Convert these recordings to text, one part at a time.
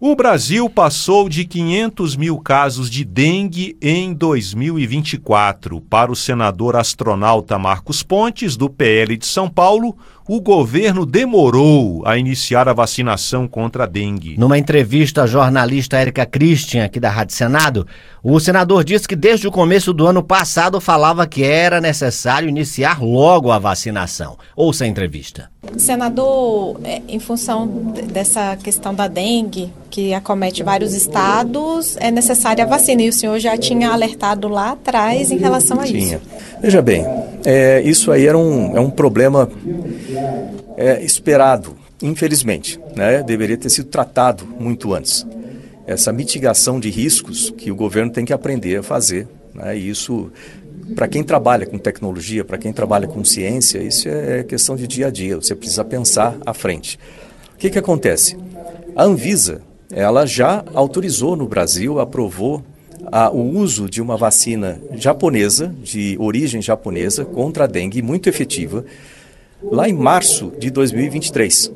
O Brasil passou de 500 mil casos de dengue em 2024. Para o senador astronauta Marcos Pontes, do PL de São Paulo, o governo demorou a iniciar a vacinação contra a dengue. Numa entrevista à jornalista Érica Christian, aqui da Rádio Senado, o senador disse que desde o começo do ano passado falava que era necessário iniciar logo a vacinação. Ouça a entrevista. Senador, é, em função dessa questão da dengue, que acomete vários estados, é necessária a vacina. E o senhor já tinha alertado lá atrás em relação a tinha. isso. Veja bem, é, isso aí era um, é um problema é, esperado, infelizmente. Né? Deveria ter sido tratado muito antes. Essa mitigação de riscos que o governo tem que aprender a fazer. Né? E isso, para quem trabalha com tecnologia, para quem trabalha com ciência, isso é questão de dia a dia. Você precisa pensar à frente. O que, que acontece? A Anvisa, ela já autorizou no Brasil, aprovou a, o uso de uma vacina japonesa, de origem japonesa, contra a dengue, muito efetiva, lá em março de 2023.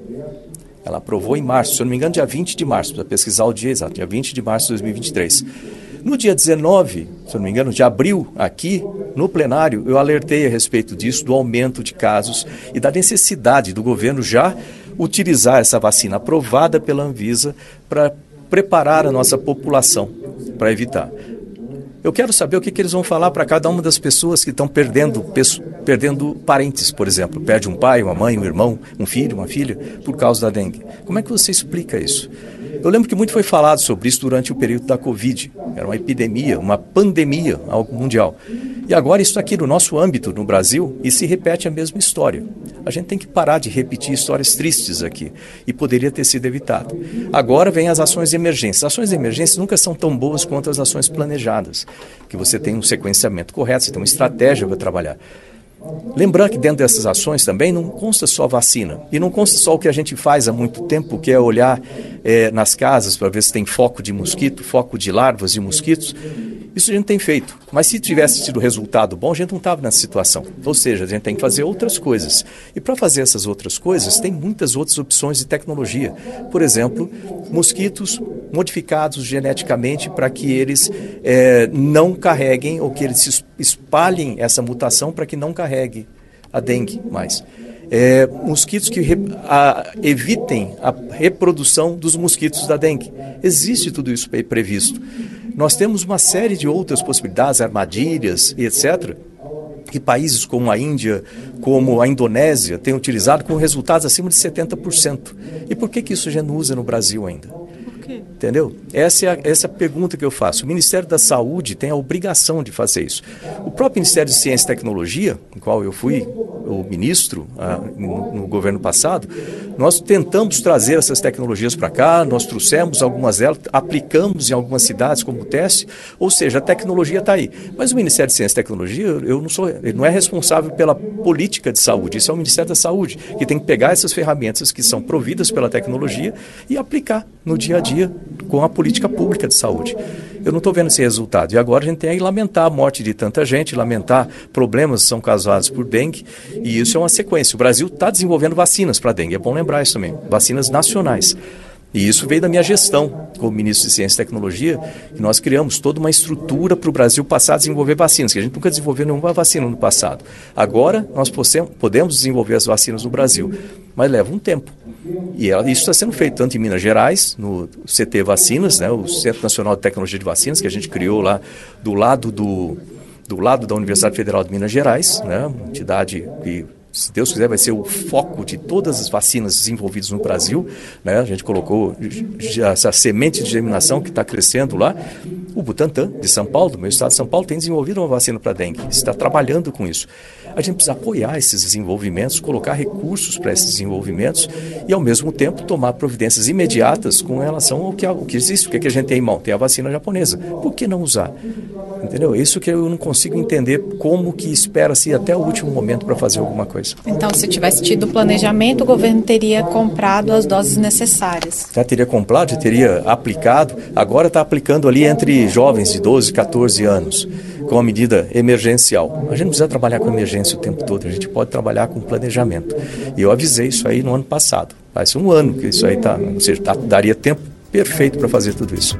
Ela aprovou em março, se eu não me engano, dia 20 de março, para pesquisar o dia exato, dia 20 de março de 2023. No dia 19, se eu não me engano, de abril, aqui no plenário, eu alertei a respeito disso, do aumento de casos e da necessidade do governo já utilizar essa vacina aprovada pela Anvisa para preparar a nossa população para evitar. Eu quero saber o que, que eles vão falar para cada uma das pessoas que estão perdendo, perdendo parentes, por exemplo. Perde um pai, uma mãe, um irmão, um filho, uma filha, por causa da dengue. Como é que você explica isso? Eu lembro que muito foi falado sobre isso durante o período da Covid. Era uma epidemia, uma pandemia mundial. E agora isso aqui no nosso âmbito, no Brasil, e se repete a mesma história. A gente tem que parar de repetir histórias tristes aqui e poderia ter sido evitado. Agora vem as ações de emergência. As ações de emergência nunca são tão boas quanto as ações planejadas, que você tem um sequenciamento correto, você tem uma estratégia para trabalhar. Lembrando que dentro dessas ações também não consta só vacina e não consta só o que a gente faz há muito tempo, que é olhar é, nas casas para ver se tem foco de mosquito, foco de larvas de mosquitos. Isso a gente tem feito. Mas se tivesse tido resultado bom, a gente não estava nessa situação. Ou seja, a gente tem que fazer outras coisas. E para fazer essas outras coisas, tem muitas outras opções de tecnologia. Por exemplo, mosquitos modificados geneticamente para que eles é, não carreguem ou que eles espalhem essa mutação para que não carregue a dengue mais. É, mosquitos que re, a, evitem a reprodução dos mosquitos da dengue. Existe tudo isso previsto. Nós temos uma série de outras possibilidades, armadilhas e etc., que países como a Índia, como a Indonésia, têm utilizado com resultados acima de 70%. E por que, que isso já não usa no Brasil ainda? Entendeu? Essa é, a, essa é a pergunta que eu faço. O Ministério da Saúde tem a obrigação de fazer isso. O próprio Ministério de Ciência e Tecnologia, em qual eu fui o ministro ah, no, no, governo passado, nós tentamos trazer essas tecnologias para cá, nós trouxemos algumas delas, aplicamos em algumas cidades como teste, ou seja, a tecnologia está aí. Mas o Ministério de Ciência e Tecnologia, eu não sou, ele não é responsável pela política de saúde, isso é o Ministério da Saúde, que tem que pegar essas ferramentas que são providas pela tecnologia e aplicar no dia a dia com a política pública de saúde. Eu não estou vendo esse resultado. E agora a gente tem que lamentar a morte de tanta gente, lamentar problemas que são causados por dengue, e isso é uma sequência. O Brasil está desenvolvendo vacinas para dengue, é bom lembrar isso também, vacinas nacionais. E isso veio da minha gestão como ministro de Ciência e Tecnologia, que nós criamos toda uma estrutura para o Brasil passar a desenvolver vacinas, que a gente nunca desenvolveu nenhuma vacina no passado. Agora nós podemos desenvolver as vacinas no Brasil, mas leva um tempo. E isso está sendo feito tanto em Minas Gerais, no CT Vacinas, né, o Centro Nacional de Tecnologia de Vacinas, que a gente criou lá do lado do, do lado da Universidade Federal de Minas Gerais, né, uma entidade que se Deus quiser, vai ser o foco de todas as vacinas desenvolvidas no Brasil. Né? A gente colocou essa semente de germinação que está crescendo lá. O Butantan, de São Paulo, do meu estado de São Paulo, tem desenvolvido uma vacina para dengue, está trabalhando com isso. A gente precisa apoiar esses desenvolvimentos, colocar recursos para esses desenvolvimentos e, ao mesmo tempo, tomar providências imediatas com relação ao que, ao que existe. O que, é que a gente tem em mão? Tem a vacina japonesa. Por que não usar? Entendeu? Isso que eu não consigo entender como que espera-se até o último momento para fazer alguma coisa. Então, se tivesse tido planejamento, o governo teria comprado as doses necessárias. Já teria comprado, já teria aplicado. Agora está aplicando ali entre jovens de 12, 14 anos, com a medida emergencial. A gente não precisa trabalhar com emergência o tempo todo, a gente pode trabalhar com planejamento. E eu avisei isso aí no ano passado. Faz um ano que isso aí está, ou seja, tá, daria tempo perfeito para fazer tudo isso.